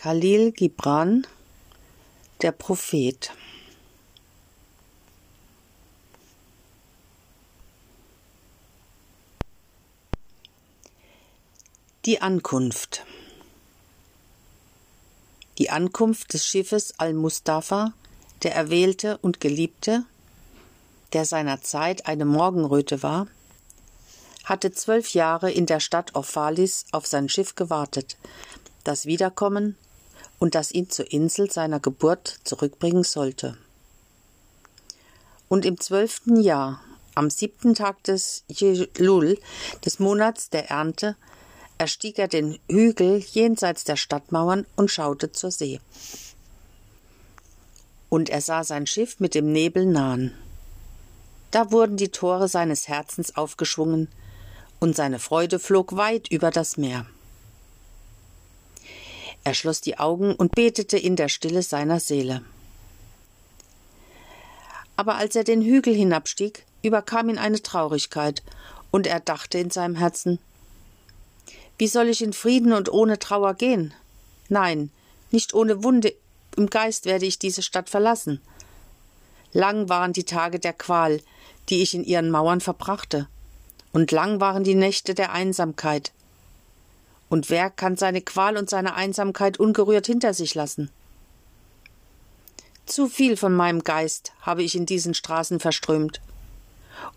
Khalil Gibran, der Prophet. Die Ankunft. Die Ankunft des Schiffes Al-Mustafa, der Erwählte und Geliebte, der seiner Zeit eine Morgenröte war, hatte zwölf Jahre in der Stadt Ophalis auf sein Schiff gewartet, das Wiederkommen und das ihn zur Insel seiner Geburt zurückbringen sollte. Und im zwölften Jahr, am siebten Tag des Jelul, des Monats der Ernte, erstieg er den Hügel jenseits der Stadtmauern und schaute zur See. Und er sah sein Schiff mit dem Nebel nahen. Da wurden die Tore seines Herzens aufgeschwungen, und seine Freude flog weit über das Meer. Er schloss die Augen und betete in der Stille seiner Seele. Aber als er den Hügel hinabstieg, überkam ihn eine Traurigkeit, und er dachte in seinem Herzen Wie soll ich in Frieden und ohne Trauer gehen? Nein, nicht ohne Wunde im Geist werde ich diese Stadt verlassen. Lang waren die Tage der Qual, die ich in ihren Mauern verbrachte, und lang waren die Nächte der Einsamkeit, und wer kann seine Qual und seine Einsamkeit ungerührt hinter sich lassen? Zu viel von meinem Geist habe ich in diesen Straßen verströmt.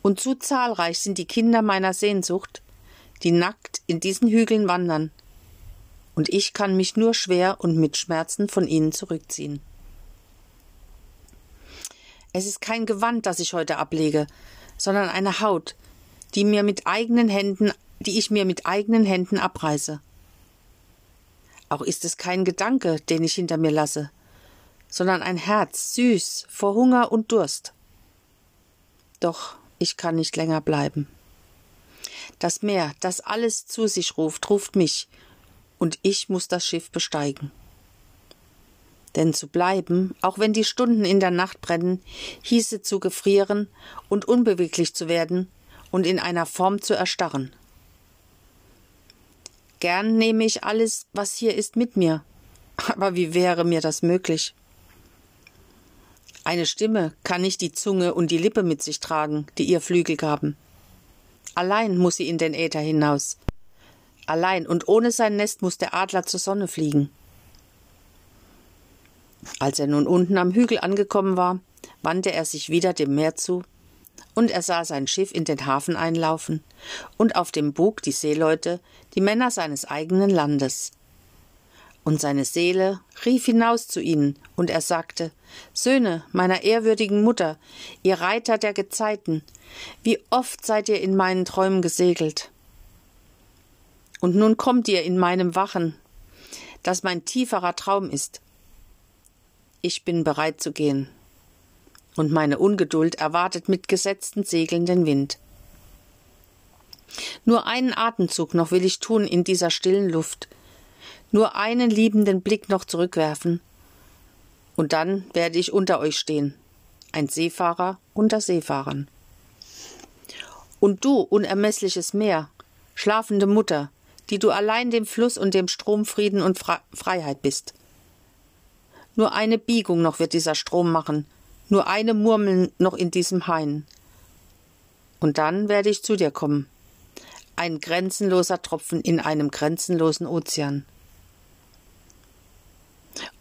Und zu zahlreich sind die Kinder meiner Sehnsucht, die nackt in diesen Hügeln wandern. Und ich kann mich nur schwer und mit Schmerzen von ihnen zurückziehen. Es ist kein Gewand, das ich heute ablege, sondern eine Haut, die mir mit eigenen Händen die ich mir mit eigenen Händen abreiße. Auch ist es kein Gedanke, den ich hinter mir lasse, sondern ein Herz, süß, vor Hunger und Durst. Doch ich kann nicht länger bleiben. Das Meer, das alles zu sich ruft, ruft mich, und ich muss das Schiff besteigen. Denn zu bleiben, auch wenn die Stunden in der Nacht brennen, hieße zu gefrieren und unbeweglich zu werden und in einer Form zu erstarren. Gern nehme ich alles, was hier ist, mit mir. Aber wie wäre mir das möglich? Eine Stimme kann nicht die Zunge und die Lippe mit sich tragen, die ihr Flügel gaben. Allein muss sie in den Äther hinaus. Allein und ohne sein Nest muss der Adler zur Sonne fliegen. Als er nun unten am Hügel angekommen war, wandte er sich wieder dem Meer zu und er sah sein Schiff in den Hafen einlaufen und auf dem Bug die Seeleute, die Männer seines eigenen Landes. Und seine Seele rief hinaus zu ihnen, und er sagte Söhne meiner ehrwürdigen Mutter, ihr Reiter der Gezeiten, wie oft seid ihr in meinen Träumen gesegelt. Und nun kommt ihr in meinem Wachen, das mein tieferer Traum ist. Ich bin bereit zu gehen, und meine Ungeduld erwartet mit gesetzten Segeln den Wind. Nur einen Atemzug noch will ich tun in dieser stillen Luft, nur einen liebenden Blick noch zurückwerfen, und dann werde ich unter euch stehen, ein Seefahrer unter Seefahrern. Und du, unermeßliches Meer, schlafende Mutter, die du allein dem Fluss und dem Strom Frieden und Freiheit bist. Nur eine Biegung noch wird dieser Strom machen, nur eine Murmel noch in diesem Hain. Und dann werde ich zu dir kommen. Ein grenzenloser Tropfen in einem grenzenlosen Ozean.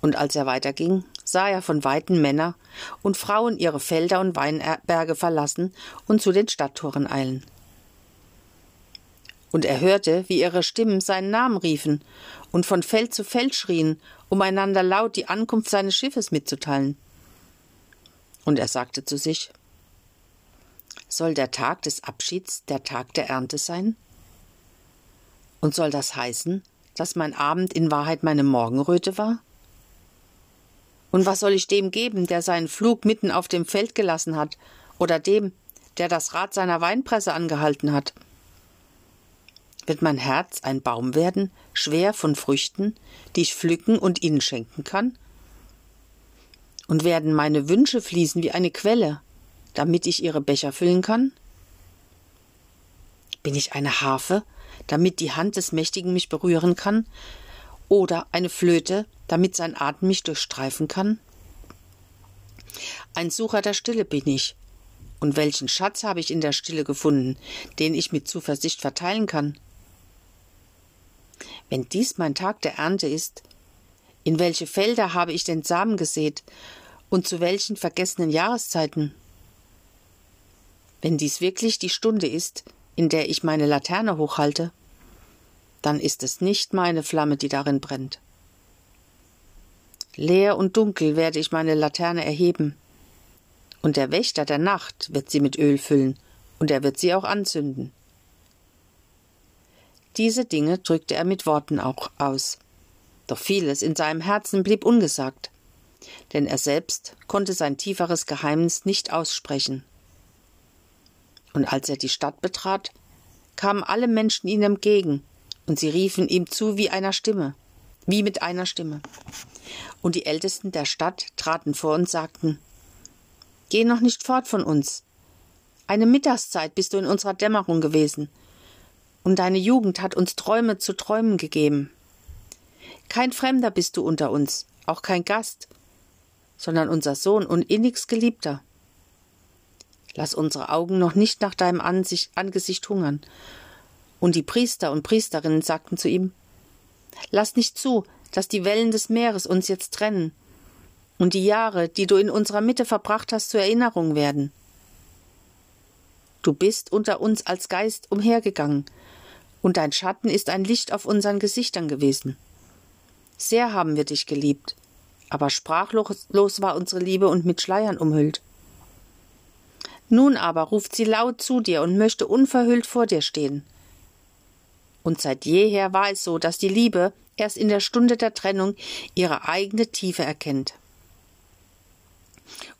Und als er weiterging, sah er von Weitem Männer und Frauen ihre Felder und Weinberge verlassen und zu den Stadttoren eilen. Und er hörte, wie ihre Stimmen seinen Namen riefen und von Feld zu Feld schrien, um einander laut die Ankunft seines Schiffes mitzuteilen. Und er sagte zu sich Soll der Tag des Abschieds der Tag der Ernte sein? Und soll das heißen, dass mein Abend in Wahrheit meine Morgenröte war? Und was soll ich dem geben, der seinen Flug mitten auf dem Feld gelassen hat, oder dem, der das Rad seiner Weinpresse angehalten hat? Wird mein Herz ein Baum werden, schwer von Früchten, die ich pflücken und ihnen schenken kann? Und werden meine Wünsche fließen wie eine Quelle, damit ich ihre Becher füllen kann? Bin ich eine Harfe, damit die Hand des Mächtigen mich berühren kann? Oder eine Flöte, damit sein Atem mich durchstreifen kann? Ein Sucher der Stille bin ich. Und welchen Schatz habe ich in der Stille gefunden, den ich mit Zuversicht verteilen kann? Wenn dies mein Tag der Ernte ist, in welche Felder habe ich den Samen gesät und zu welchen vergessenen Jahreszeiten? Wenn dies wirklich die Stunde ist, in der ich meine Laterne hochhalte, dann ist es nicht meine Flamme, die darin brennt. Leer und dunkel werde ich meine Laterne erheben, und der Wächter der Nacht wird sie mit Öl füllen, und er wird sie auch anzünden. Diese Dinge drückte er mit Worten auch aus. Doch vieles in seinem Herzen blieb ungesagt, denn er selbst konnte sein tieferes Geheimnis nicht aussprechen. Und als er die Stadt betrat, kamen alle Menschen ihm entgegen, und sie riefen ihm zu wie einer Stimme, wie mit einer Stimme. Und die Ältesten der Stadt traten vor und sagten Geh noch nicht fort von uns. Eine Mittagszeit bist du in unserer Dämmerung gewesen, und deine Jugend hat uns Träume zu träumen gegeben. Kein Fremder bist du unter uns, auch kein Gast, sondern unser Sohn und innigst Geliebter. Lass unsere Augen noch nicht nach deinem Ansicht, Angesicht hungern. Und die Priester und Priesterinnen sagten zu ihm, Lass nicht zu, dass die Wellen des Meeres uns jetzt trennen und die Jahre, die du in unserer Mitte verbracht hast, zur Erinnerung werden. Du bist unter uns als Geist umhergegangen, und dein Schatten ist ein Licht auf unseren Gesichtern gewesen. Sehr haben wir dich geliebt, aber sprachlos war unsere Liebe und mit Schleiern umhüllt. Nun aber ruft sie laut zu dir und möchte unverhüllt vor dir stehen. Und seit jeher war es so, dass die Liebe erst in der Stunde der Trennung ihre eigene Tiefe erkennt.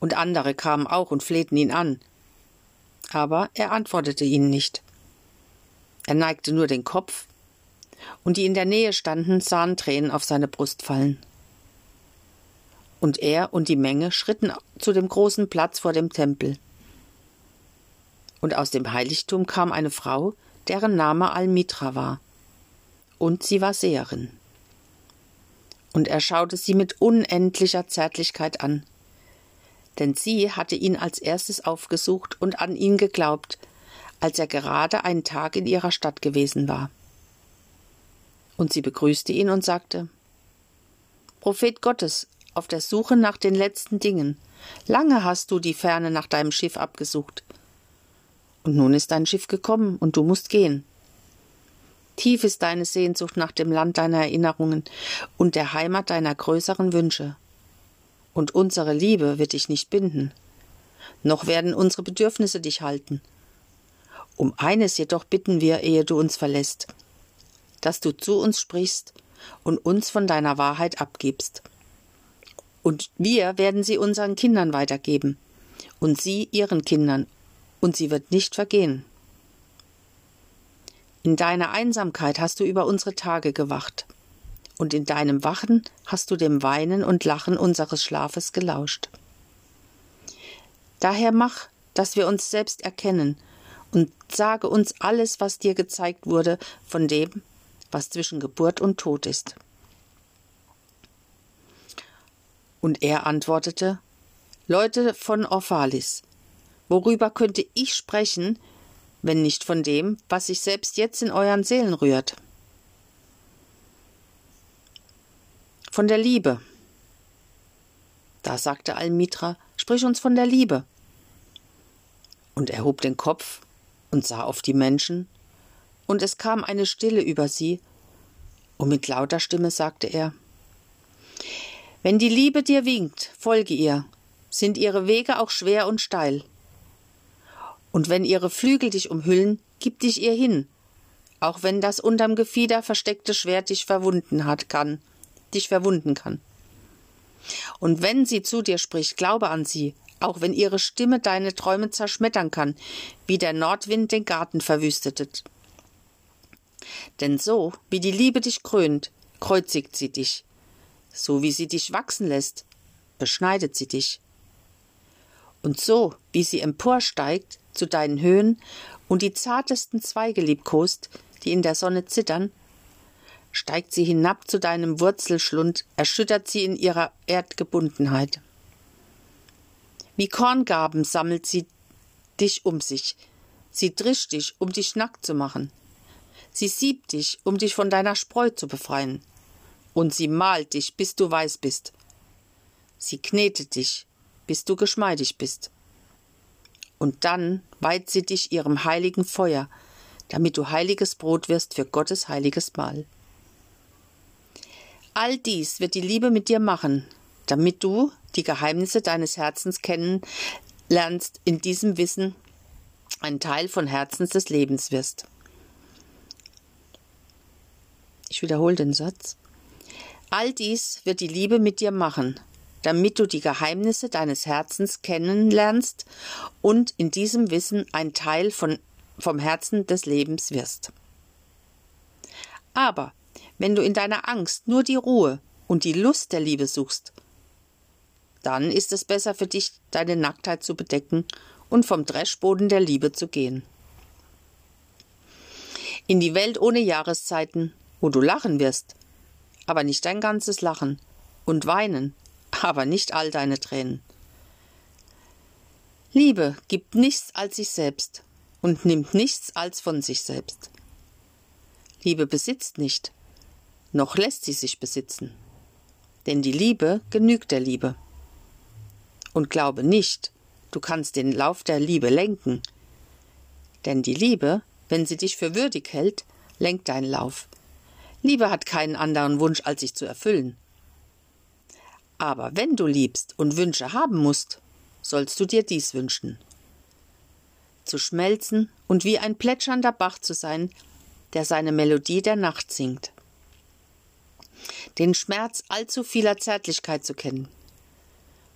Und andere kamen auch und flehten ihn an. Aber er antwortete ihnen nicht. Er neigte nur den Kopf, und die in der Nähe standen, sahen Tränen auf seine Brust fallen. Und er und die Menge schritten zu dem großen Platz vor dem Tempel. Und aus dem Heiligtum kam eine Frau, deren Name Almitra war. Und sie war Seherin. Und er schaute sie mit unendlicher Zärtlichkeit an. Denn sie hatte ihn als erstes aufgesucht und an ihn geglaubt, als er gerade einen Tag in ihrer Stadt gewesen war. Und sie begrüßte ihn und sagte Prophet Gottes, auf der Suche nach den letzten Dingen, lange hast du die Ferne nach deinem Schiff abgesucht. Und nun ist dein Schiff gekommen, und du musst gehen. Tief ist deine Sehnsucht nach dem Land deiner Erinnerungen und der Heimat deiner größeren Wünsche. Und unsere Liebe wird dich nicht binden, noch werden unsere Bedürfnisse dich halten. Um eines jedoch bitten wir, ehe du uns verlässt, dass du zu uns sprichst und uns von deiner Wahrheit abgibst. Und wir werden sie unseren Kindern weitergeben, und sie ihren Kindern und sie wird nicht vergehen. In deiner Einsamkeit hast du über unsere Tage gewacht, und in deinem Wachen hast du dem Weinen und Lachen unseres Schlafes gelauscht. Daher mach, dass wir uns selbst erkennen, und sage uns alles, was dir gezeigt wurde von dem, was zwischen Geburt und Tod ist. Und er antwortete Leute von Orphalis, Worüber könnte ich sprechen, wenn nicht von dem, was sich selbst jetzt in euren Seelen rührt? Von der Liebe. Da sagte Almitra, sprich uns von der Liebe. Und er hob den Kopf und sah auf die Menschen, und es kam eine Stille über sie, und mit lauter Stimme sagte er Wenn die Liebe dir winkt, folge ihr, sind ihre Wege auch schwer und steil. Und wenn ihre Flügel dich umhüllen, gib dich ihr hin, auch wenn das unterm Gefieder versteckte Schwert dich verwunden hat kann, dich verwunden kann. Und wenn sie zu dir spricht, glaube an sie, auch wenn ihre Stimme deine Träume zerschmettern kann, wie der Nordwind den Garten verwüstetet. Denn so, wie die Liebe dich krönt, kreuzigt sie dich, so wie sie dich wachsen lässt, beschneidet sie dich. Und so, wie sie emporsteigt, zu deinen Höhen und die zartesten Zweige liebkost, die in der Sonne zittern, steigt sie hinab zu deinem Wurzelschlund, erschüttert sie in ihrer Erdgebundenheit. Wie Korngaben sammelt sie dich um sich, sie drischt dich, um dich nackt zu machen. Sie siebt dich, um dich von deiner Spreu zu befreien. Und sie malt dich, bis du weiß bist. Sie knetet dich, bis du geschmeidig bist. Und dann weiht sie dich ihrem heiligen Feuer, damit du heiliges Brot wirst für Gottes heiliges Mahl. All dies wird die Liebe mit dir machen, damit du die Geheimnisse deines Herzens kennen lernst, in diesem Wissen ein Teil von Herzens des Lebens wirst. Ich wiederhole den Satz. All dies wird die Liebe mit dir machen, damit du die Geheimnisse deines Herzens kennenlernst und in diesem Wissen ein Teil von, vom Herzen des Lebens wirst. Aber wenn du in deiner Angst nur die Ruhe und die Lust der Liebe suchst, dann ist es besser für dich, deine Nacktheit zu bedecken und vom Dreschboden der Liebe zu gehen. In die Welt ohne Jahreszeiten, wo du lachen wirst, aber nicht dein ganzes Lachen, und weinen, aber nicht all deine Tränen. Liebe gibt nichts als sich selbst und nimmt nichts als von sich selbst. Liebe besitzt nicht, noch lässt sie sich besitzen. Denn die Liebe genügt der Liebe. Und glaube nicht, du kannst den Lauf der Liebe lenken. Denn die Liebe, wenn sie dich für würdig hält, lenkt deinen Lauf. Liebe hat keinen anderen Wunsch, als sich zu erfüllen. Aber wenn du liebst und Wünsche haben musst, sollst du dir dies wünschen. Zu schmelzen und wie ein plätschernder Bach zu sein, der seine Melodie der Nacht singt. Den Schmerz allzu vieler Zärtlichkeit zu kennen.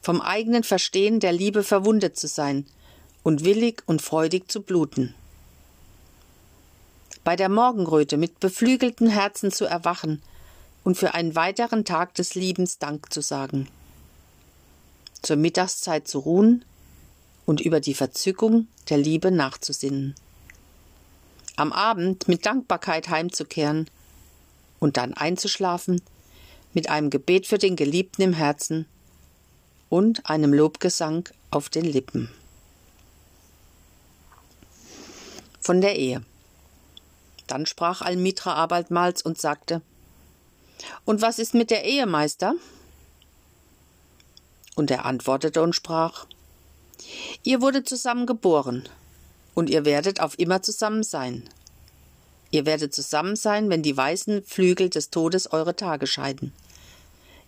Vom eigenen Verstehen der Liebe verwundet zu sein und willig und freudig zu bluten bei der Morgenröte mit beflügelten Herzen zu erwachen und für einen weiteren Tag des Liebens Dank zu sagen. Zur Mittagszeit zu ruhen und über die Verzückung der Liebe nachzusinnen. Am Abend mit Dankbarkeit heimzukehren und dann einzuschlafen mit einem Gebet für den Geliebten im Herzen und einem Lobgesang auf den Lippen. Von der Ehe. Dann sprach Almitra abermals und sagte Und was ist mit der Ehemeister? Und er antwortete und sprach Ihr wurde zusammen geboren, und ihr werdet auf immer zusammen sein. Ihr werdet zusammen sein, wenn die weißen Flügel des Todes eure Tage scheiden.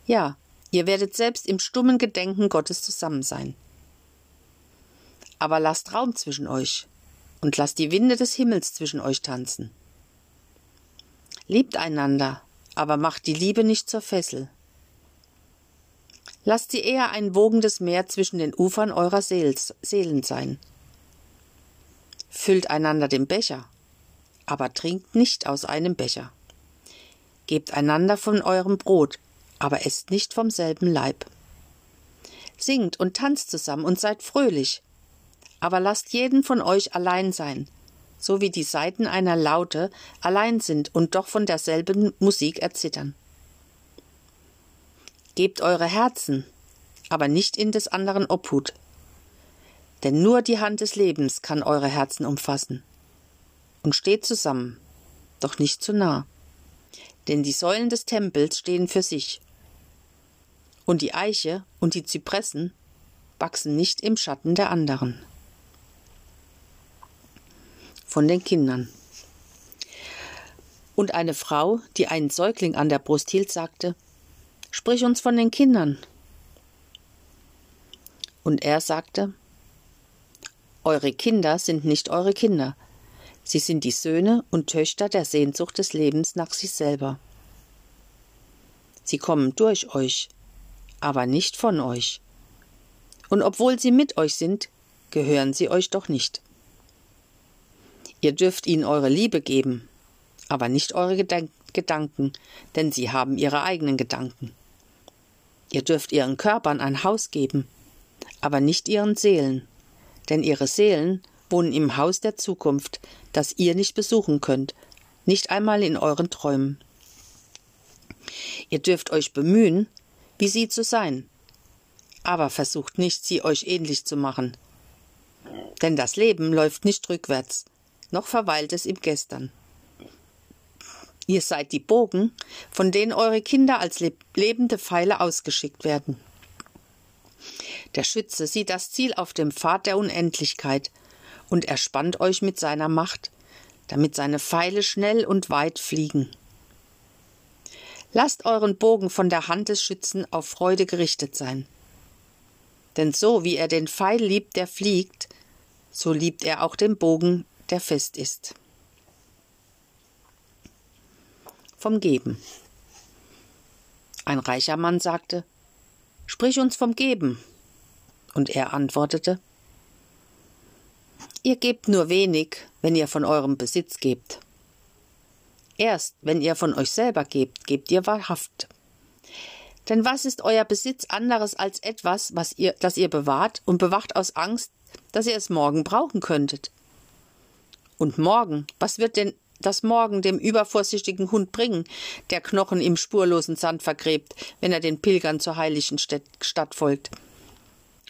Ja, ihr werdet selbst im stummen Gedenken Gottes zusammen sein. Aber lasst Raum zwischen euch und lasst die Winde des Himmels zwischen euch tanzen. Liebt einander, aber macht die Liebe nicht zur Fessel. Lasst sie eher ein wogendes Meer zwischen den Ufern eurer Seelen sein. Füllt einander den Becher, aber trinkt nicht aus einem Becher. Gebt einander von eurem Brot, aber esst nicht vom selben Leib. Singt und tanzt zusammen und seid fröhlich, aber lasst jeden von euch allein sein, so wie die Saiten einer Laute allein sind und doch von derselben Musik erzittern. Gebt eure Herzen, aber nicht in des anderen Obhut, denn nur die Hand des Lebens kann eure Herzen umfassen. Und steht zusammen, doch nicht zu nah, denn die Säulen des Tempels stehen für sich, und die Eiche und die Zypressen wachsen nicht im Schatten der anderen von den Kindern. Und eine Frau, die einen Säugling an der Brust hielt, sagte, Sprich uns von den Kindern. Und er sagte, Eure Kinder sind nicht eure Kinder, sie sind die Söhne und Töchter der Sehnsucht des Lebens nach sich selber. Sie kommen durch euch, aber nicht von euch. Und obwohl sie mit euch sind, gehören sie euch doch nicht. Ihr dürft ihnen eure Liebe geben, aber nicht eure Gedank Gedanken, denn sie haben ihre eigenen Gedanken. Ihr dürft ihren Körpern ein Haus geben, aber nicht ihren Seelen, denn ihre Seelen wohnen im Haus der Zukunft, das ihr nicht besuchen könnt, nicht einmal in euren Träumen. Ihr dürft euch bemühen, wie sie zu sein, aber versucht nicht, sie euch ähnlich zu machen. Denn das Leben läuft nicht rückwärts, noch verweilt es im Gestern. Ihr seid die Bogen, von denen eure Kinder als lebende Pfeile ausgeschickt werden. Der Schütze sieht das Ziel auf dem Pfad der Unendlichkeit und erspannt euch mit seiner Macht, damit seine Pfeile schnell und weit fliegen. Lasst euren Bogen von der Hand des Schützen auf Freude gerichtet sein. Denn so wie er den Pfeil liebt, der fliegt, so liebt er auch den Bogen, der fest ist. Vom Geben. Ein reicher Mann sagte, Sprich uns vom Geben. Und er antwortete, Ihr gebt nur wenig, wenn ihr von eurem Besitz gebt. Erst wenn ihr von euch selber gebt, gebt ihr wahrhaft. Denn was ist euer Besitz anderes als etwas, was ihr, das ihr bewahrt und bewacht aus Angst, dass ihr es morgen brauchen könntet? Und morgen, was wird denn das Morgen dem übervorsichtigen Hund bringen, der Knochen im spurlosen Sand vergräbt, wenn er den Pilgern zur heiligen Stadt folgt?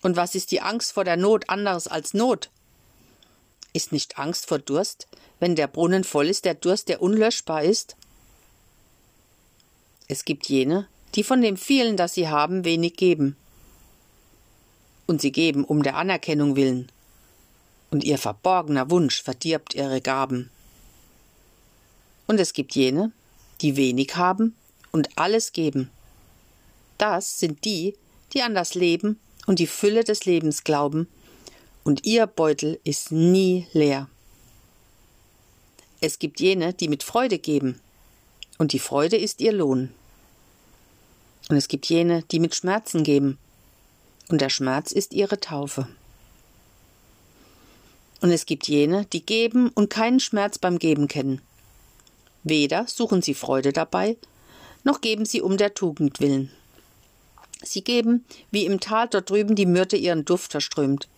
Und was ist die Angst vor der Not anderes als Not? Ist nicht Angst vor Durst, wenn der Brunnen voll ist, der Durst, der unlöschbar ist? Es gibt jene, die von dem vielen, das sie haben, wenig geben. Und sie geben um der Anerkennung willen. Und ihr verborgener Wunsch verdirbt ihre Gaben. Und es gibt jene, die wenig haben und alles geben. Das sind die, die an das Leben und die Fülle des Lebens glauben und ihr Beutel ist nie leer. Es gibt jene, die mit Freude geben, und die Freude ist ihr Lohn. Und es gibt jene, die mit Schmerzen geben, und der Schmerz ist ihre Taufe. Und es gibt jene, die geben und keinen Schmerz beim Geben kennen. Weder suchen sie Freude dabei, noch geben sie um der Tugend willen. Sie geben, wie im Tal dort drüben die Myrte ihren Duft verströmt,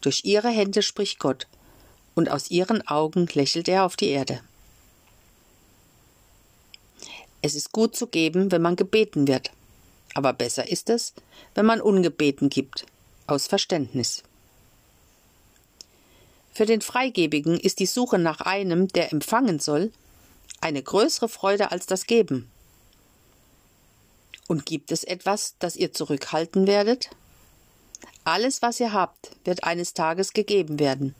durch ihre Hände spricht Gott, und aus ihren Augen lächelt er auf die Erde. Es ist gut zu geben, wenn man gebeten wird, aber besser ist es, wenn man ungebeten gibt, aus Verständnis. Für den Freigebigen ist die Suche nach einem, der empfangen soll, eine größere Freude als das Geben. Und gibt es etwas, das ihr zurückhalten werdet? Alles, was ihr habt, wird eines Tages gegeben werden.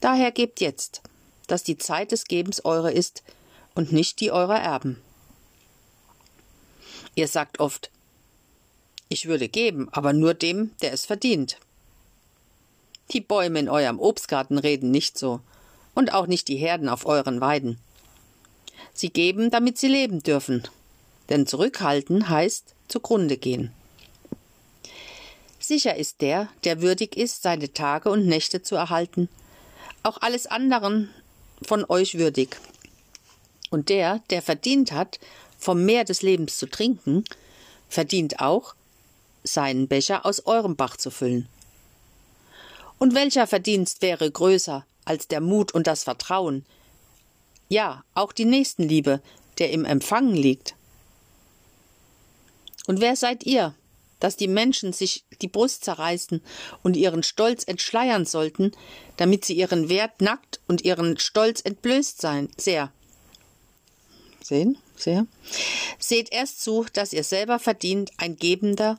Daher gebt jetzt, dass die Zeit des Gebens eure ist und nicht die eurer Erben. Ihr sagt oft, ich würde geben, aber nur dem, der es verdient. Die Bäume in eurem Obstgarten reden nicht so, und auch nicht die Herden auf euren Weiden. Sie geben, damit sie leben dürfen, denn zurückhalten heißt zugrunde gehen. Sicher ist der, der würdig ist, seine Tage und Nächte zu erhalten, auch alles anderen von euch würdig. Und der, der verdient hat, vom Meer des Lebens zu trinken, verdient auch, seinen Becher aus eurem Bach zu füllen. Und welcher Verdienst wäre größer als der Mut und das Vertrauen, ja, auch die Nächstenliebe, der im Empfangen liegt? Und wer seid ihr, dass die Menschen sich die Brust zerreißen und ihren Stolz entschleiern sollten, damit sie ihren Wert nackt und ihren Stolz entblößt sein, sehr. Sehen, sehr. Seht erst zu, dass ihr selber verdient, ein Gebender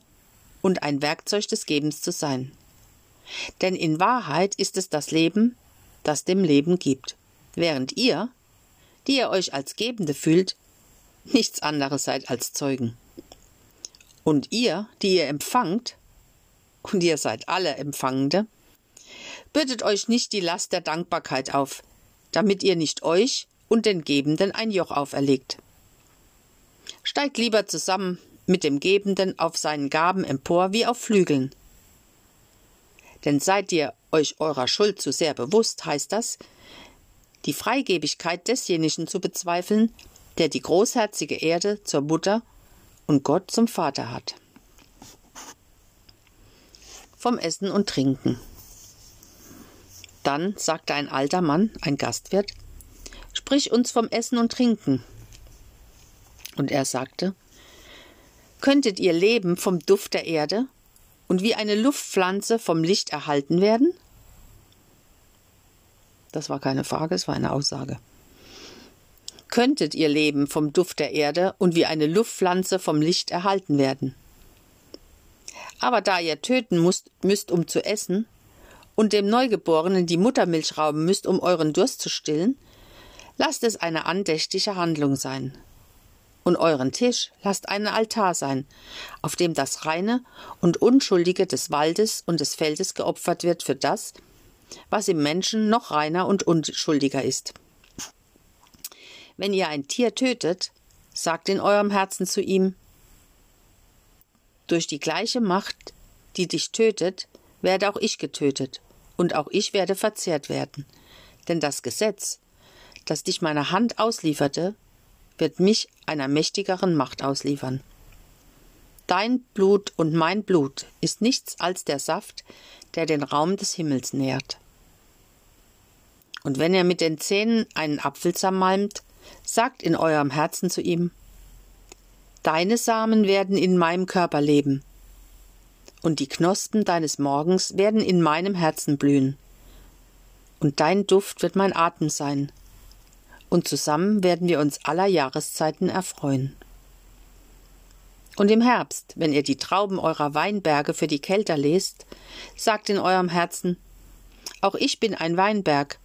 und ein Werkzeug des Gebens zu sein. Denn in Wahrheit ist es das Leben, das dem Leben gibt, während ihr, die ihr euch als Gebende fühlt, nichts anderes seid als Zeugen. Und ihr, die ihr empfangt, und ihr seid alle Empfangende, bürdet euch nicht die Last der Dankbarkeit auf, damit ihr nicht euch und den Gebenden ein Joch auferlegt. Steigt lieber zusammen mit dem Gebenden auf seinen Gaben empor wie auf Flügeln. Denn seid ihr euch eurer Schuld zu sehr bewusst, heißt das, die Freigebigkeit desjenigen zu bezweifeln, der die großherzige Erde zur Mutter und Gott zum Vater hat. Vom Essen und Trinken. Dann sagte ein alter Mann, ein Gastwirt, Sprich uns vom Essen und Trinken. Und er sagte, Könntet ihr leben vom Duft der Erde und wie eine Luftpflanze vom Licht erhalten werden? Das war keine Frage, es war eine Aussage. Könntet ihr leben vom Duft der Erde und wie eine Luftpflanze vom Licht erhalten werden? Aber da ihr töten müsst, müsst um zu essen, und dem Neugeborenen die Muttermilch rauben müsst, um euren Durst zu stillen, lasst es eine andächtige Handlung sein. Und euren Tisch lasst einen Altar sein, auf dem das Reine und Unschuldige des Waldes und des Feldes geopfert wird für das, was im Menschen noch reiner und unschuldiger ist. Wenn ihr ein Tier tötet, sagt in eurem Herzen zu ihm, durch die gleiche Macht, die dich tötet, werde auch ich getötet, und auch ich werde verzehrt werden. Denn das Gesetz, das dich meiner Hand auslieferte, wird mich einer mächtigeren Macht ausliefern. Dein Blut und mein Blut ist nichts als der Saft, der den Raum des Himmels nährt. Und wenn er mit den Zähnen einen Apfel zermalmt, sagt in eurem Herzen zu ihm, Deine Samen werden in meinem Körper leben, und die Knospen deines Morgens werden in meinem Herzen blühen. Und dein Duft wird mein Atem sein, und zusammen werden wir uns aller Jahreszeiten erfreuen. Und im Herbst, wenn ihr die Trauben eurer Weinberge für die Kelter lest, sagt in eurem Herzen, auch ich bin ein Weinberg,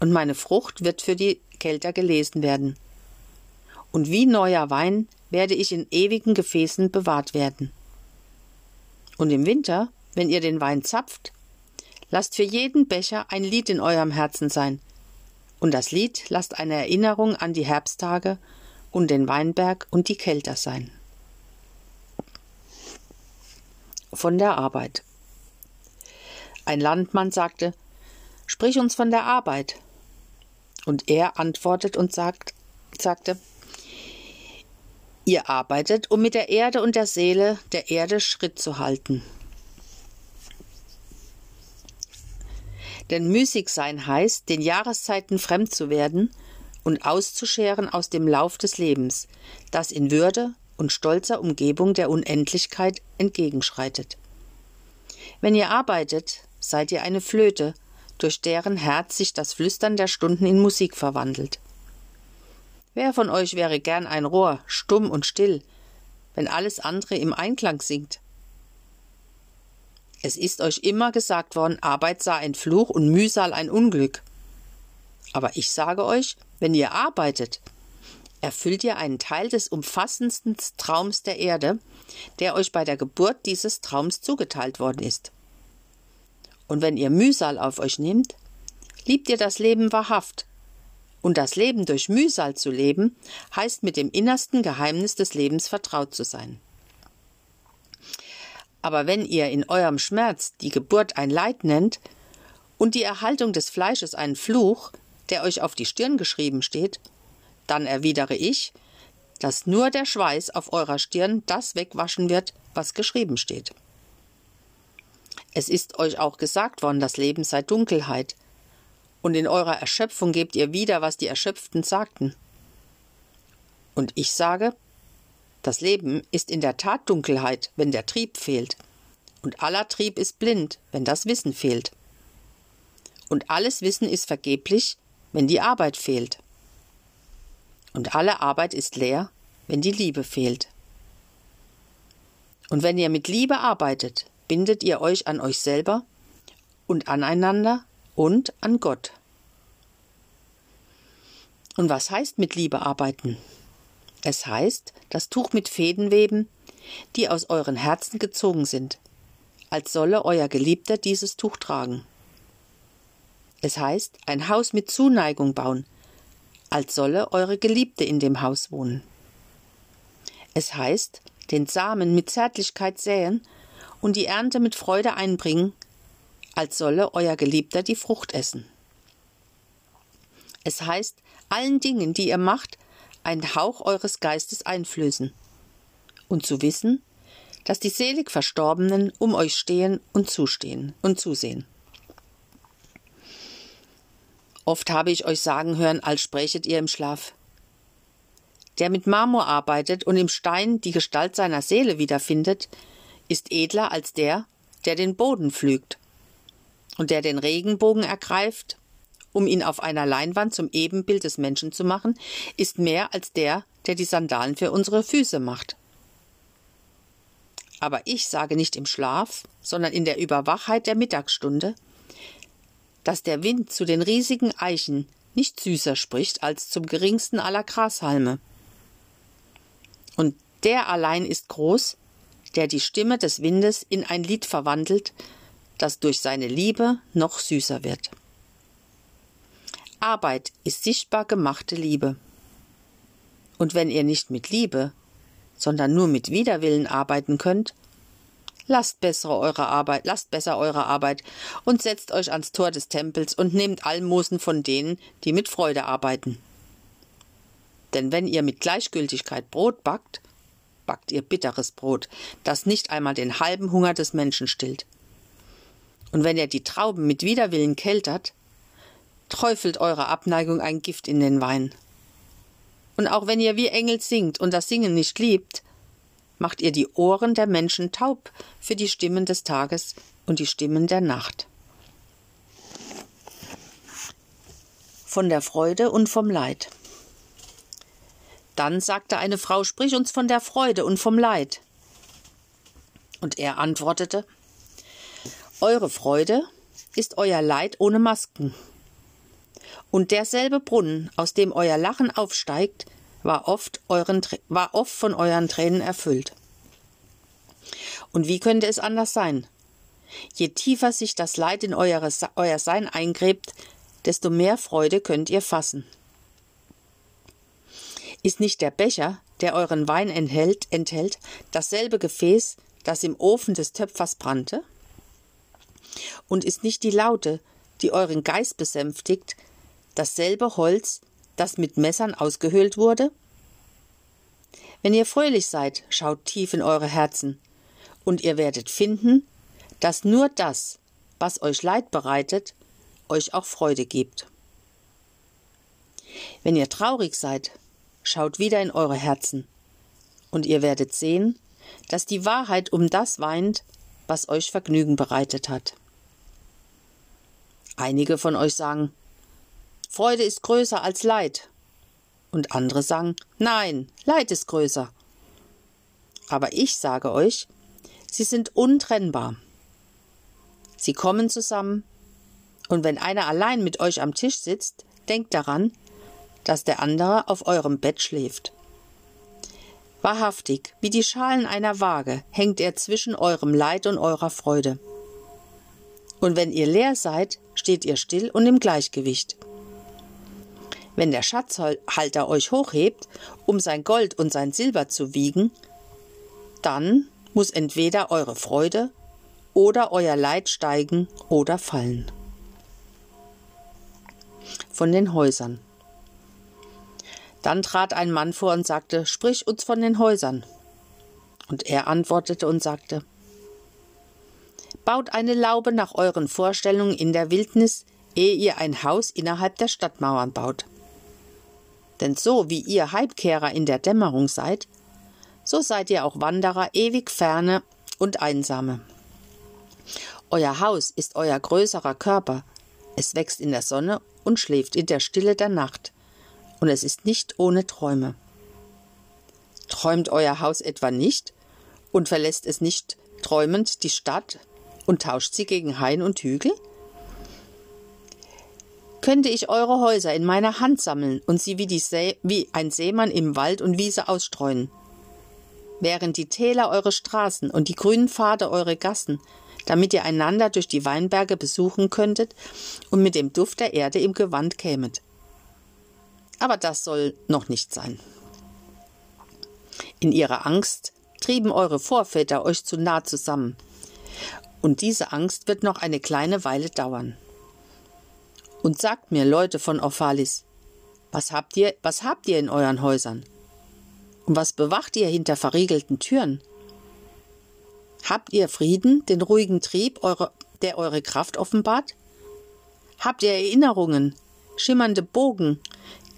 und meine Frucht wird für die Kelter gelesen werden. Und wie neuer Wein werde ich in ewigen Gefäßen bewahrt werden. Und im Winter, wenn ihr den Wein zapft, lasst für jeden Becher ein Lied in eurem Herzen sein. Und das Lied lasst eine Erinnerung an die Herbsttage und den Weinberg und die Kelter sein. Von der Arbeit. Ein Landmann sagte, Sprich uns von der Arbeit. Und er antwortet und sagt, sagte, Ihr arbeitet, um mit der Erde und der Seele der Erde Schritt zu halten. Denn müßig sein heißt, den Jahreszeiten fremd zu werden und auszuscheren aus dem Lauf des Lebens, das in Würde und stolzer Umgebung der Unendlichkeit entgegenschreitet. Wenn ihr arbeitet, seid ihr eine Flöte, durch deren Herz sich das Flüstern der Stunden in Musik verwandelt. Wer von euch wäre gern ein Rohr, stumm und still, wenn alles andere im Einklang singt? Es ist euch immer gesagt worden, Arbeit sei ein Fluch und Mühsal ein Unglück. Aber ich sage euch, wenn ihr arbeitet, erfüllt ihr einen Teil des umfassendsten Traums der Erde, der euch bei der Geburt dieses Traums zugeteilt worden ist. Und wenn ihr Mühsal auf euch nehmt, liebt ihr das Leben wahrhaft, und das Leben durch Mühsal zu leben, heißt mit dem innersten Geheimnis des Lebens vertraut zu sein. Aber wenn ihr in eurem Schmerz die Geburt ein Leid nennt und die Erhaltung des Fleisches einen Fluch, der euch auf die Stirn geschrieben steht, dann erwidere ich, dass nur der Schweiß auf eurer Stirn das wegwaschen wird, was geschrieben steht. Es ist euch auch gesagt worden, das Leben sei Dunkelheit, und in eurer Erschöpfung gebt ihr wieder, was die Erschöpften sagten. Und ich sage, das Leben ist in der Tat Dunkelheit, wenn der Trieb fehlt, und aller Trieb ist blind, wenn das Wissen fehlt. Und alles Wissen ist vergeblich, wenn die Arbeit fehlt. Und alle Arbeit ist leer, wenn die Liebe fehlt. Und wenn ihr mit Liebe arbeitet, bindet ihr euch an euch selber und aneinander und an Gott. Und was heißt mit Liebe arbeiten? Es heißt, das Tuch mit Fäden weben, die aus euren Herzen gezogen sind, als solle euer Geliebter dieses Tuch tragen. Es heißt, ein Haus mit Zuneigung bauen, als solle eure Geliebte in dem Haus wohnen. Es heißt, den Samen mit Zärtlichkeit säen und die Ernte mit Freude einbringen, als solle euer Geliebter die Frucht essen. Es heißt, allen Dingen, die ihr macht, einen Hauch eures Geistes einflößen und zu wissen, dass die selig Verstorbenen um euch stehen und zustehen und zusehen. Oft habe ich euch sagen hören, als sprechet ihr im Schlaf. der mit Marmor arbeitet und im Stein die Gestalt seiner Seele wiederfindet, ist edler als der, der den Boden pflügt und der den Regenbogen ergreift, um ihn auf einer Leinwand zum Ebenbild des Menschen zu machen, ist mehr als der, der die Sandalen für unsere Füße macht. Aber ich sage nicht im Schlaf, sondern in der Überwachheit der Mittagsstunde, dass der Wind zu den riesigen Eichen nicht süßer spricht als zum geringsten aller Grashalme. Und der allein ist groß, der die Stimme des Windes in ein Lied verwandelt, das durch seine Liebe noch süßer wird. Arbeit ist sichtbar gemachte Liebe. Und wenn ihr nicht mit Liebe, sondern nur mit Widerwillen arbeiten könnt, lasst bessere eure Arbeit, lasst besser eure Arbeit und setzt euch ans Tor des Tempels und nehmt Almosen von denen, die mit Freude arbeiten. Denn wenn ihr mit Gleichgültigkeit Brot backt, backt ihr bitteres Brot, das nicht einmal den halben Hunger des Menschen stillt. Und wenn ihr die Trauben mit Widerwillen keltert, träufelt eure Abneigung ein Gift in den Wein. Und auch wenn ihr wie Engel singt und das Singen nicht liebt, macht ihr die Ohren der Menschen taub für die Stimmen des Tages und die Stimmen der Nacht. Von der Freude und vom Leid. Dann sagte eine Frau, sprich uns von der Freude und vom Leid. Und er antwortete, Eure Freude ist euer Leid ohne Masken. Und derselbe Brunnen, aus dem euer Lachen aufsteigt, war oft, euren, war oft von euren Tränen erfüllt. Und wie könnte es anders sein? Je tiefer sich das Leid in eure, euer Sein eingräbt, desto mehr Freude könnt ihr fassen. Ist nicht der Becher, der euren Wein enthält, enthält, dasselbe Gefäß, das im Ofen des Töpfers brannte? Und ist nicht die Laute, die euren Geist besänftigt, dasselbe Holz, das mit Messern ausgehöhlt wurde? Wenn ihr fröhlich seid, schaut tief in eure Herzen, und ihr werdet finden, dass nur das, was euch Leid bereitet, euch auch Freude gibt. Wenn ihr traurig seid, schaut wieder in eure Herzen, und ihr werdet sehen, dass die Wahrheit um das weint, was euch Vergnügen bereitet hat. Einige von euch sagen, Freude ist größer als Leid. Und andere sagen, nein, Leid ist größer. Aber ich sage euch, sie sind untrennbar. Sie kommen zusammen, und wenn einer allein mit euch am Tisch sitzt, denkt daran, dass der andere auf eurem Bett schläft. Wahrhaftig, wie die Schalen einer Waage, hängt er zwischen eurem Leid und eurer Freude. Und wenn ihr leer seid, steht ihr still und im Gleichgewicht. Wenn der Schatzhalter euch hochhebt, um sein Gold und sein Silber zu wiegen, dann muss entweder eure Freude oder euer Leid steigen oder fallen. Von den Häusern. Dann trat ein Mann vor und sagte, Sprich uns von den Häusern. Und er antwortete und sagte, Baut eine Laube nach euren Vorstellungen in der Wildnis, ehe ihr ein Haus innerhalb der Stadtmauern baut. Denn so wie ihr Heimkehrer in der Dämmerung seid, so seid ihr auch Wanderer ewig ferne und einsame. Euer Haus ist euer größerer Körper, es wächst in der Sonne und schläft in der Stille der Nacht, und es ist nicht ohne Träume. Träumt euer Haus etwa nicht und verlässt es nicht träumend die Stadt und tauscht sie gegen Hain und Hügel? Könnte ich eure Häuser in meiner Hand sammeln und sie wie, die See, wie ein Seemann im Wald und Wiese ausstreuen? Wären die Täler eure Straßen und die grünen Pfade eure Gassen, damit ihr einander durch die Weinberge besuchen könntet und mit dem Duft der Erde im Gewand kämet. Aber das soll noch nicht sein. In ihrer Angst trieben eure Vorväter euch zu nah zusammen, und diese Angst wird noch eine kleine Weile dauern. Und sagt mir, Leute von Ophalis, was habt ihr, was habt ihr in euren Häusern? Und was bewacht ihr hinter verriegelten Türen? Habt ihr Frieden, den ruhigen Trieb, eure, der eure Kraft offenbart? Habt ihr Erinnerungen, schimmernde Bogen,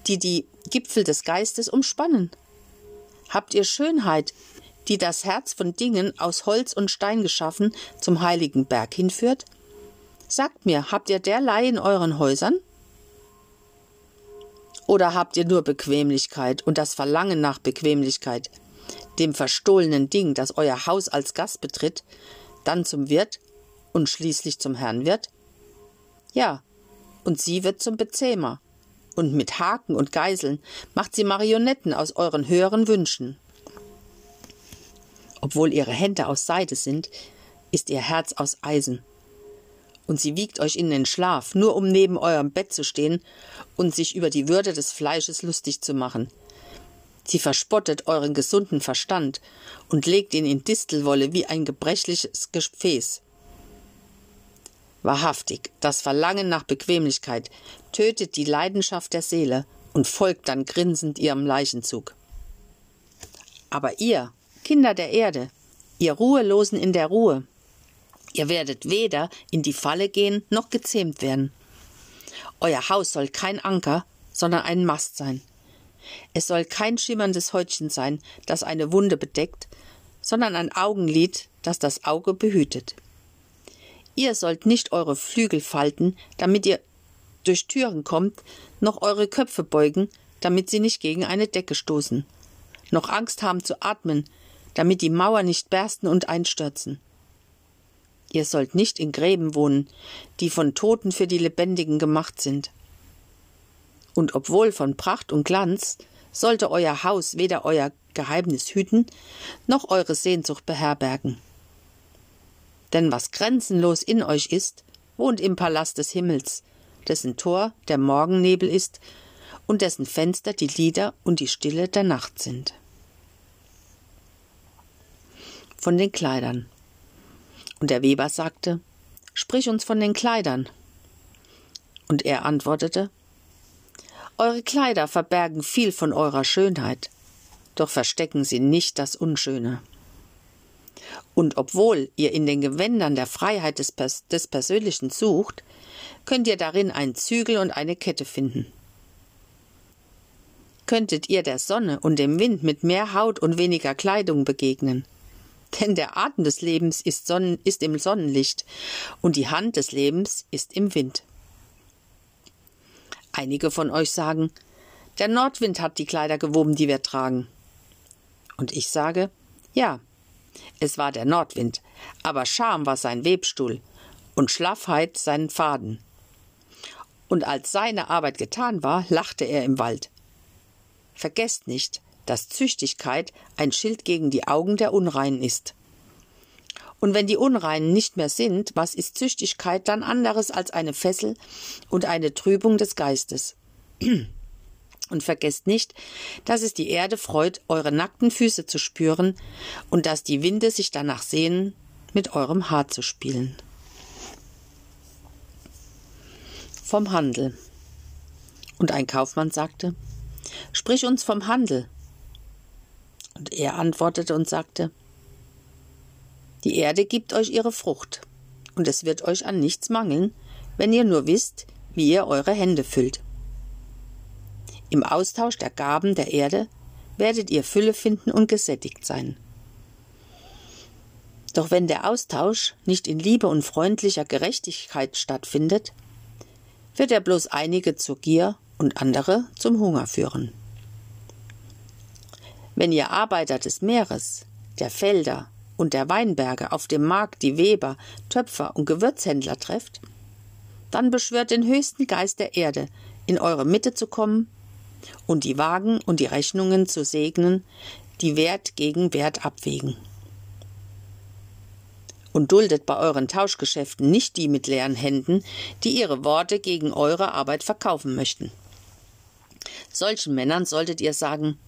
die die Gipfel des Geistes umspannen? Habt ihr Schönheit, die das Herz von Dingen aus Holz und Stein geschaffen zum heiligen Berg hinführt? Sagt mir, habt ihr derlei in euren Häusern? Oder habt ihr nur Bequemlichkeit und das Verlangen nach Bequemlichkeit, dem verstohlenen Ding, das euer Haus als Gast betritt, dann zum Wirt und schließlich zum Herrn wird? Ja, und sie wird zum Bezähmer, und mit Haken und Geiseln macht sie Marionetten aus euren höheren Wünschen. Obwohl ihre Hände aus Seide sind, ist ihr Herz aus Eisen. Und sie wiegt euch in den Schlaf, nur um neben eurem Bett zu stehen und sich über die Würde des Fleisches lustig zu machen. Sie verspottet euren gesunden Verstand und legt ihn in Distelwolle wie ein gebrechliches Gefäß. Wahrhaftig, das Verlangen nach Bequemlichkeit tötet die Leidenschaft der Seele und folgt dann grinsend ihrem Leichenzug. Aber ihr, Kinder der Erde, ihr Ruhelosen in der Ruhe, ihr werdet weder in die Falle gehen noch gezähmt werden. Euer Haus soll kein Anker, sondern ein Mast sein. Es soll kein schimmerndes Häutchen sein, das eine Wunde bedeckt, sondern ein Augenlid, das das Auge behütet. Ihr sollt nicht eure Flügel falten, damit ihr durch Türen kommt, noch eure Köpfe beugen, damit sie nicht gegen eine Decke stoßen, noch Angst haben zu atmen, damit die Mauern nicht bersten und einstürzen. Ihr sollt nicht in Gräben wohnen, die von Toten für die Lebendigen gemacht sind. Und obwohl von Pracht und Glanz, sollte euer Haus weder euer Geheimnis hüten, noch eure Sehnsucht beherbergen. Denn was grenzenlos in euch ist, wohnt im Palast des Himmels, dessen Tor der Morgennebel ist und dessen Fenster die Lieder und die Stille der Nacht sind. Von den Kleidern. Und der Weber sagte, Sprich uns von den Kleidern. Und er antwortete, Eure Kleider verbergen viel von eurer Schönheit, doch verstecken sie nicht das Unschöne. Und obwohl ihr in den Gewändern der Freiheit des, Pers des Persönlichen sucht, könnt ihr darin einen Zügel und eine Kette finden. Könntet ihr der Sonne und dem Wind mit mehr Haut und weniger Kleidung begegnen. Denn der Atem des Lebens ist, Sonnen ist im Sonnenlicht und die Hand des Lebens ist im Wind. Einige von euch sagen, der Nordwind hat die Kleider gewoben, die wir tragen. Und ich sage, ja, es war der Nordwind, aber Scham war sein Webstuhl und Schlaffheit sein Faden. Und als seine Arbeit getan war, lachte er im Wald. Vergesst nicht, dass Züchtigkeit ein Schild gegen die Augen der Unreinen ist. Und wenn die Unreinen nicht mehr sind, was ist Züchtigkeit dann anderes als eine Fessel und eine Trübung des Geistes? Und vergesst nicht, dass es die Erde freut, eure nackten Füße zu spüren und dass die Winde sich danach sehnen, mit eurem Haar zu spielen. Vom Handel. Und ein Kaufmann sagte, Sprich uns vom Handel. Und er antwortete und sagte, Die Erde gibt euch ihre Frucht, und es wird euch an nichts mangeln, wenn ihr nur wisst, wie ihr eure Hände füllt. Im Austausch der Gaben der Erde werdet ihr Fülle finden und gesättigt sein. Doch wenn der Austausch nicht in Liebe und freundlicher Gerechtigkeit stattfindet, wird er bloß einige zur Gier und andere zum Hunger führen. Wenn ihr Arbeiter des Meeres, der Felder und der Weinberge auf dem Markt die Weber, Töpfer und Gewürzhändler trefft, dann beschwört den höchsten Geist der Erde, in eure Mitte zu kommen und die Wagen und die Rechnungen zu segnen, die Wert gegen Wert abwägen. Und duldet bei euren Tauschgeschäften nicht die mit leeren Händen, die ihre Worte gegen eure Arbeit verkaufen möchten. Solchen Männern solltet ihr sagen,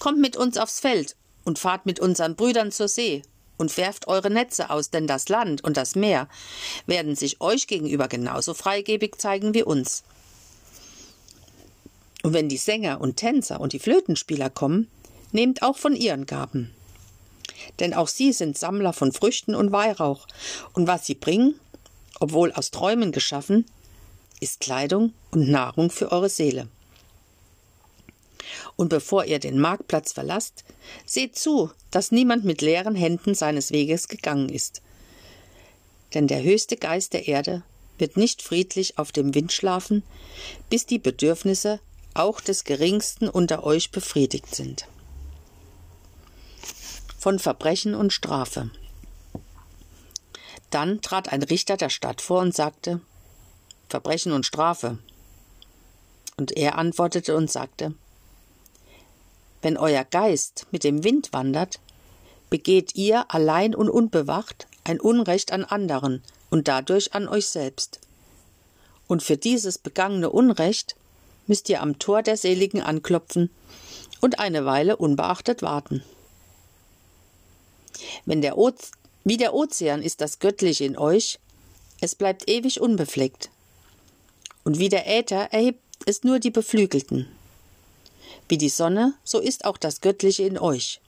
Kommt mit uns aufs Feld und fahrt mit unseren Brüdern zur See und werft eure Netze aus, denn das Land und das Meer werden sich euch gegenüber genauso freigebig zeigen wie uns. Und wenn die Sänger und Tänzer und die Flötenspieler kommen, nehmt auch von ihren Gaben. Denn auch sie sind Sammler von Früchten und Weihrauch, und was sie bringen, obwohl aus Träumen geschaffen, ist Kleidung und Nahrung für eure Seele. Und bevor ihr den Marktplatz verlasst, seht zu, dass niemand mit leeren Händen seines Weges gegangen ist. Denn der höchste Geist der Erde wird nicht friedlich auf dem Wind schlafen, bis die Bedürfnisse auch des Geringsten unter euch befriedigt sind. Von Verbrechen und Strafe. Dann trat ein Richter der Stadt vor und sagte Verbrechen und Strafe. Und er antwortete und sagte Wenn euer Geist mit dem Wind wandert, begeht ihr allein und unbewacht ein Unrecht an anderen und dadurch an euch selbst. Und für dieses begangene Unrecht müsst ihr am Tor der Seligen anklopfen und eine Weile unbeachtet warten. Wenn der Oz wie der Ozean ist das Göttliche in euch, es bleibt ewig unbefleckt. Und wie der Äther erhebt es nur die Beflügelten. Wie die Sonne, so ist auch das Göttliche in euch.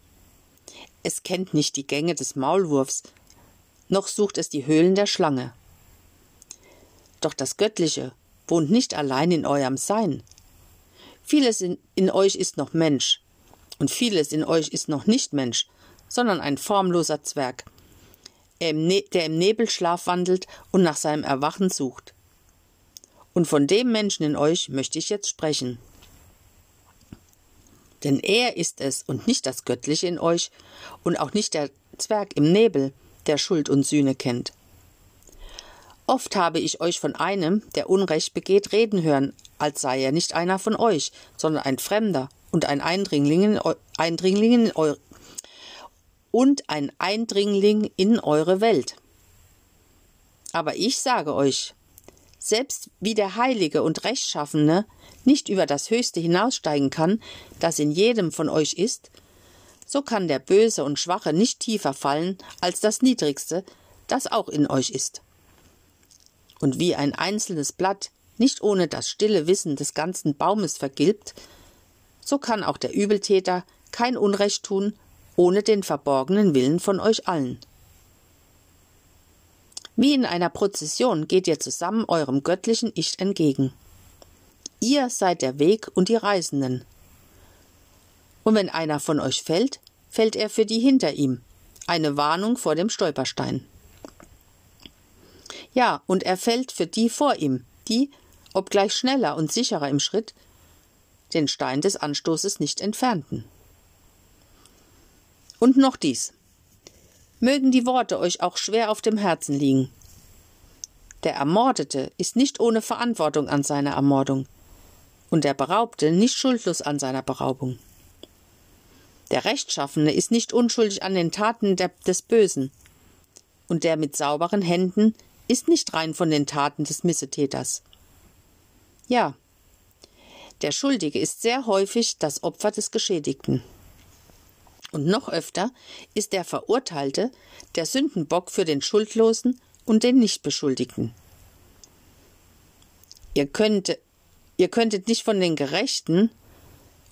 Es kennt nicht die Gänge des Maulwurfs, noch sucht es die Höhlen der Schlange. Doch das Göttliche wohnt nicht allein in eurem Sein. Vieles in, in euch ist noch Mensch, und vieles in euch ist noch nicht Mensch, sondern ein formloser Zwerg, Ne-, der im Nebelschlaf wandelt und nach seinem Erwachen sucht. Und von dem Menschen in euch möchte ich jetzt sprechen. Denn er ist es und nicht das Göttliche in euch und auch nicht der Zwerg im Nebel, der Schuld und Sühne kennt. Oft habe ich euch von einem, der Unrecht begeht, reden hören, als sei er nicht einer von euch, sondern ein Fremder und ein Eindringling in, Eindringling in, eu und ein Eindringling in eure Welt. Aber ich sage euch, selbst wie der Heilige und Rechtschaffene nicht über das Höchste hinaussteigen kann, das in jedem von euch ist, so kann der Böse und Schwache nicht tiefer fallen als das Niedrigste, das auch in euch ist. Und wie ein einzelnes Blatt nicht ohne das stille Wissen des ganzen Baumes vergilbt, so kann auch der Übeltäter kein Unrecht tun ohne den verborgenen Willen von euch allen. Wie in einer Prozession geht ihr zusammen eurem göttlichen Ich entgegen. Ihr seid der Weg und die Reisenden. Und wenn einer von euch fällt, fällt er für die hinter ihm, eine Warnung vor dem Stolperstein. Ja, und er fällt für die vor ihm, die, obgleich schneller und sicherer im Schritt, den Stein des Anstoßes nicht entfernten. Und noch dies. Mögen die Worte euch auch schwer auf dem Herzen liegen. Der Ermordete ist nicht ohne Verantwortung an seiner Ermordung und der Beraubte nicht schuldlos an seiner Beraubung. Der Rechtschaffene ist nicht unschuldig an den Taten der, des Bösen und der mit sauberen Händen ist nicht rein von den Taten des Missetäters. Ja, der Schuldige ist sehr häufig das Opfer des Geschädigten. Und noch öfter ist der Verurteilte der Sündenbock für den Schuldlosen und den Nichtbeschuldigten. Ihr, könnt, ihr könntet nicht von den Gerechten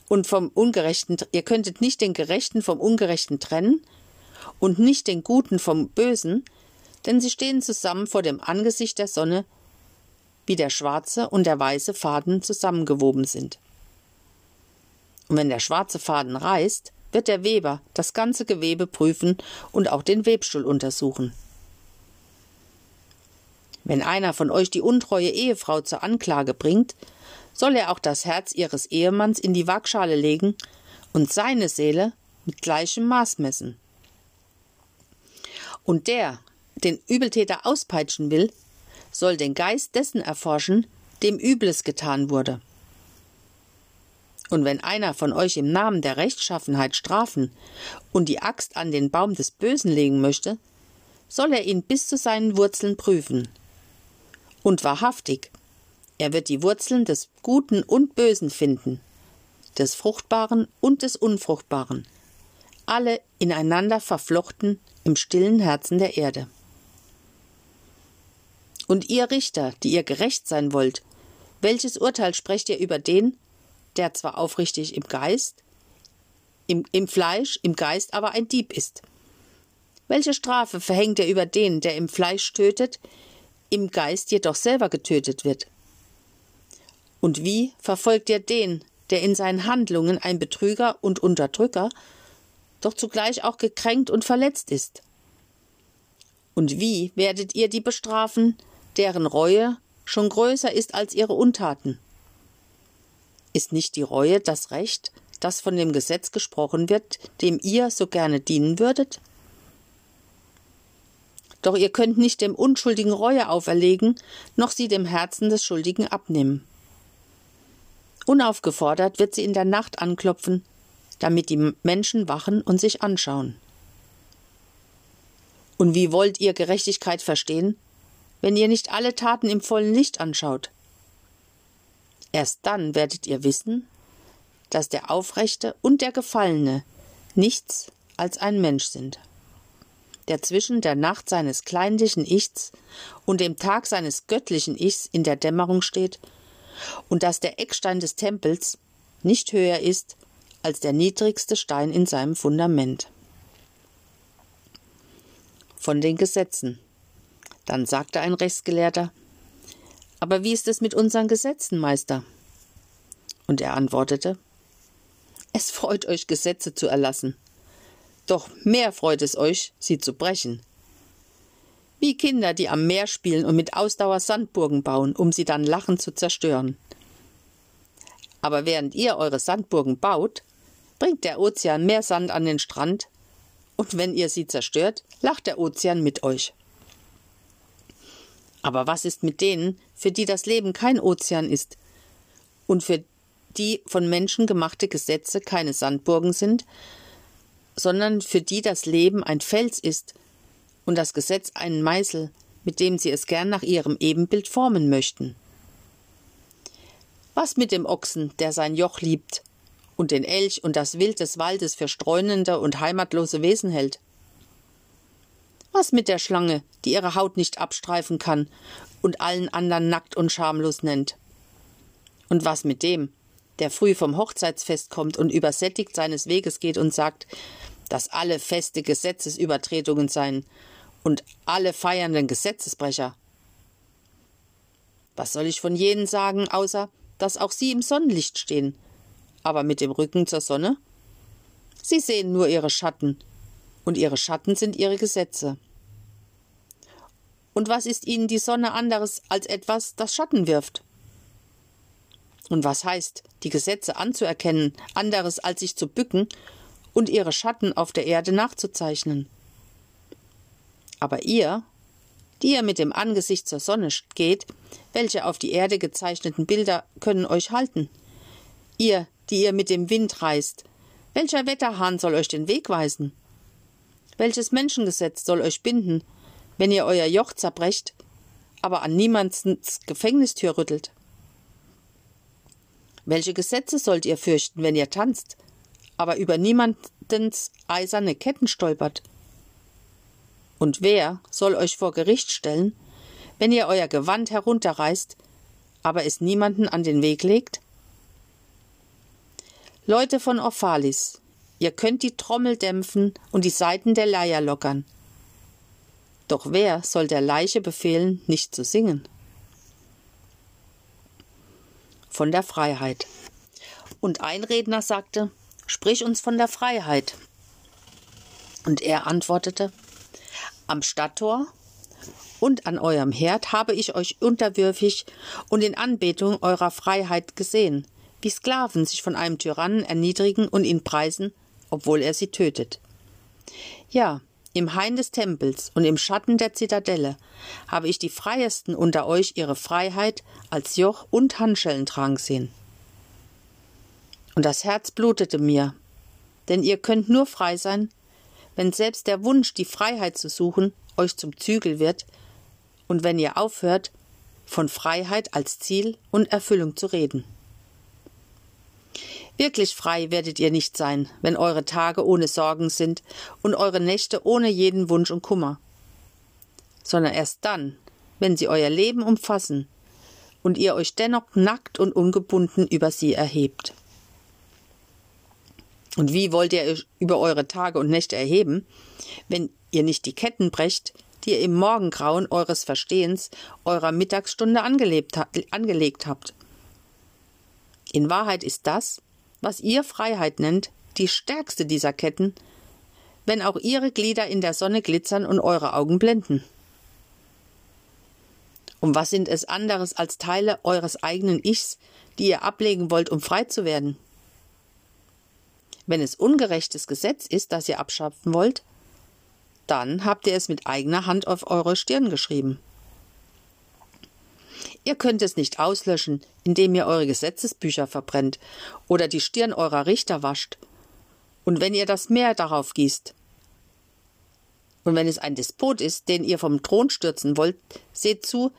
und vom Ungerechten, ihr könntet nicht den Gerechten vom Ungerechten trennen und nicht den Guten vom Bösen, denn sie stehen zusammen vor dem Angesicht der Sonne, wie der schwarze und der weiße Faden zusammengewoben sind. Und wenn der schwarze Faden reißt, wird der Weber das ganze Gewebe prüfen und auch den Webstuhl untersuchen. Wenn einer von euch die untreue Ehefrau zur Anklage bringt, soll er auch das Herz ihres Ehemanns in die Waagschale legen und seine Seele mit gleichem Maß messen. Und der, den Übeltäter auspeitschen will, soll den Geist dessen erforschen, dem Übles getan wurde. Und wenn einer von euch im Namen der Rechtschaffenheit strafen und die Axt an den Baum des Bösen legen möchte, soll er ihn bis zu seinen Wurzeln prüfen. Und wahrhaftig, er wird die Wurzeln des Guten und Bösen finden, des Fruchtbaren und des Unfruchtbaren, alle ineinander verflochten im stillen Herzen der Erde. Und ihr Richter, die ihr gerecht sein wollt, welches Urteil sprecht ihr über den, der zwar aufrichtig im Geist, im, im Fleisch, im Geist aber ein Dieb ist. Welche Strafe verhängt er über den, der im Fleisch tötet, im Geist jedoch selber getötet wird? Und wie verfolgt er den, der in seinen Handlungen ein Betrüger und Unterdrücker, doch zugleich auch gekränkt und verletzt ist. Und wie werdet ihr die bestrafen, deren Reue schon größer ist als ihre Untaten? Ist nicht die Reue das Recht, das von dem Gesetz gesprochen wird, dem ihr so gerne dienen würdet? Doch ihr könnt nicht dem Unschuldigen Reue auferlegen, noch sie dem Herzen des Schuldigen abnehmen. Unaufgefordert wird sie in der Nacht anklopfen, damit die Menschen wachen und sich anschauen. Und wie wollt ihr Gerechtigkeit verstehen, wenn ihr nicht alle Taten im vollen Licht anschaut? Erst dann werdet ihr wissen, dass der Aufrechte und der Gefallene nichts als ein Mensch sind, der zwischen der Nacht seines kleinlichen Ichs und dem Tag seines göttlichen Ichs in der Dämmerung steht, und dass der Eckstein des Tempels nicht höher ist als der niedrigste Stein in seinem Fundament. Von den Gesetzen. Dann sagte ein Rechtsgelehrter, aber wie ist es mit unseren Gesetzen, Meister? Und er antwortete, es freut euch, Gesetze zu erlassen. Doch mehr freut es euch, sie zu brechen. Wie Kinder, die am Meer spielen und mit Ausdauer Sandburgen bauen, um sie dann lachend zu zerstören. Aber während ihr eure Sandburgen baut, bringt der Ozean mehr Sand an den Strand, und wenn ihr sie zerstört, lacht der Ozean mit euch. Aber was ist mit denen, für die das Leben kein Ozean ist und für die von Menschen gemachte Gesetze keine Sandburgen sind, sondern für die das Leben ein Fels ist und das Gesetz einen Meißel, mit dem sie es gern nach ihrem Ebenbild formen möchten. Was mit dem Ochsen, der sein Joch liebt, und den Elch und das Wild des Waldes für streunende und heimatlose Wesen hält? Was mit der Schlange, die ihre Haut nicht abstreifen kann und allen anderen nackt und schamlos nennt? Und was mit dem, der früh vom Hochzeitsfest kommt und übersättigt seines Weges geht und sagt, dass alle Feste Gesetzesübertretungen seien und alle feiernden Gesetzesbrecher. Was soll ich von jenen sagen, außer dass auch sie im Sonnenlicht stehen, aber mit dem Rücken zur Sonne? Sie sehen nur ihre Schatten, und ihre Schatten sind ihre Gesetze. Und was ist ihnen die Sonne anderes als etwas, das Schatten wirft? Und was heißt, die Gesetze anzuerkennen, anderes als sich zu bücken und ihre Schatten auf der Erde nachzuzeichnen? Aber ihr, die ihr mit dem Angesicht zur Sonne geht, welche auf die Erde gezeichneten Bilder können euch halten? Ihr, die ihr mit dem Wind reist, welcher Wetterhahn soll euch den Weg weisen? Welches Menschengesetz soll euch binden, wenn ihr euer Joch zerbrecht, aber an niemands Gefängnistür rüttelt? Welche Gesetze sollt ihr fürchten, wenn ihr tanzt, aber über niemandens eiserne Ketten stolpert? Und wer soll euch vor Gericht stellen, wenn ihr euer Gewand herunterreißt, aber es niemanden an den Weg legt? Leute von Ophalis, ihr könnt die Trommel dämpfen und die Saiten der Leier lockern. Doch wer soll der Leiche befehlen, nicht zu singen? von der Freiheit. Und ein Redner sagte, Sprich uns von der Freiheit. Und er antwortete, Am Stadttor und an eurem Herd habe ich euch unterwürfig und in Anbetung eurer Freiheit gesehen, wie Sklaven sich von einem Tyrannen erniedrigen und ihn preisen, obwohl er sie tötet. Ja, im Hain des Tempels und im Schatten der Zitadelle habe ich die Freiesten unter euch ihre Freiheit als Joch und Handschellen tragen sehen. Und das Herz blutete mir, denn ihr könnt nur frei sein, wenn selbst der Wunsch, die Freiheit zu suchen, euch zum Zügel wird, und wenn ihr aufhört, von Freiheit als Ziel und Erfüllung zu reden. Wirklich frei werdet ihr nicht sein, wenn eure Tage ohne Sorgen sind und eure Nächte ohne jeden Wunsch und Kummer, sondern erst dann, wenn sie euer Leben umfassen und ihr euch dennoch nackt und ungebunden über sie erhebt. Und wie wollt ihr euch über eure Tage und Nächte erheben, wenn ihr nicht die Ketten brecht, die ihr im Morgengrauen eures Verstehens eurer Mittagsstunde angelegt habt? In Wahrheit ist das, was ihr Freiheit nennt, die stärkste dieser Ketten, wenn auch ihre Glieder in der Sonne glitzern und eure Augen blenden. Und was sind es anderes als Teile eures eigenen Ichs, die ihr ablegen wollt, um frei zu werden? Wenn es ungerechtes Gesetz ist, das ihr abschaffen wollt, dann habt ihr es mit eigener Hand auf eure Stirn geschrieben. Ihr könnt es nicht auslöschen, indem ihr eure Gesetzesbücher verbrennt oder die Stirn eurer Richter wascht. Und wenn ihr das Meer darauf gießt. Und wenn es ein Despot ist, den ihr vom Thron stürzen wollt, seht zu,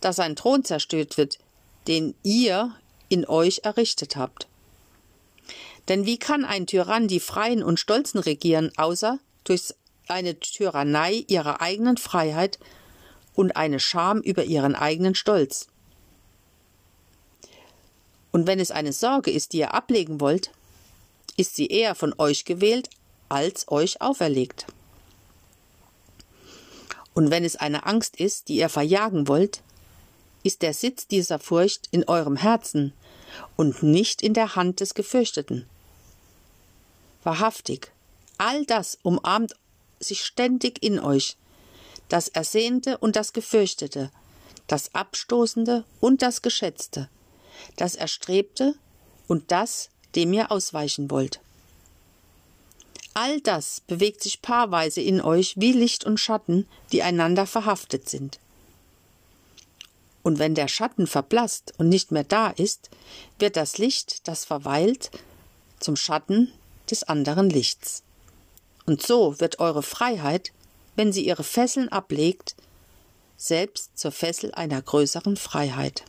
dass ein Thron zerstört wird, den ihr in euch errichtet habt. Denn wie kann ein Tyrann die Freien und Stolzen regieren, außer durch eine Tyrannei ihrer eigenen Freiheit und eine Scham über ihren eigenen Stolz? Und wenn es eine Sorge ist, die ihr ablegen wollt, ist sie eher von euch gewählt als euch auferlegt. Und wenn es eine Angst ist, die ihr verjagen wollt, ist der Sitz dieser Furcht in eurem Herzen und nicht in der Hand des Gefürchteten. Wahrhaftig, all das umarmt sich ständig in euch, das Ersehnte und das Gefürchtete, das Abstoßende und das Geschätzte, das Erstrebte und das, dem ihr ausweichen wollt. All das bewegt sich paarweise in euch wie Licht und Schatten, die einander verhaftet sind. Und wenn der Schatten verblasst und nicht mehr da ist, wird das Licht, das verweilt, zum Schatten des anderen Lichts. Und so wird eure Freiheit, wenn sie ihre Fesseln ablegt, selbst zur Fessel einer größeren Freiheit.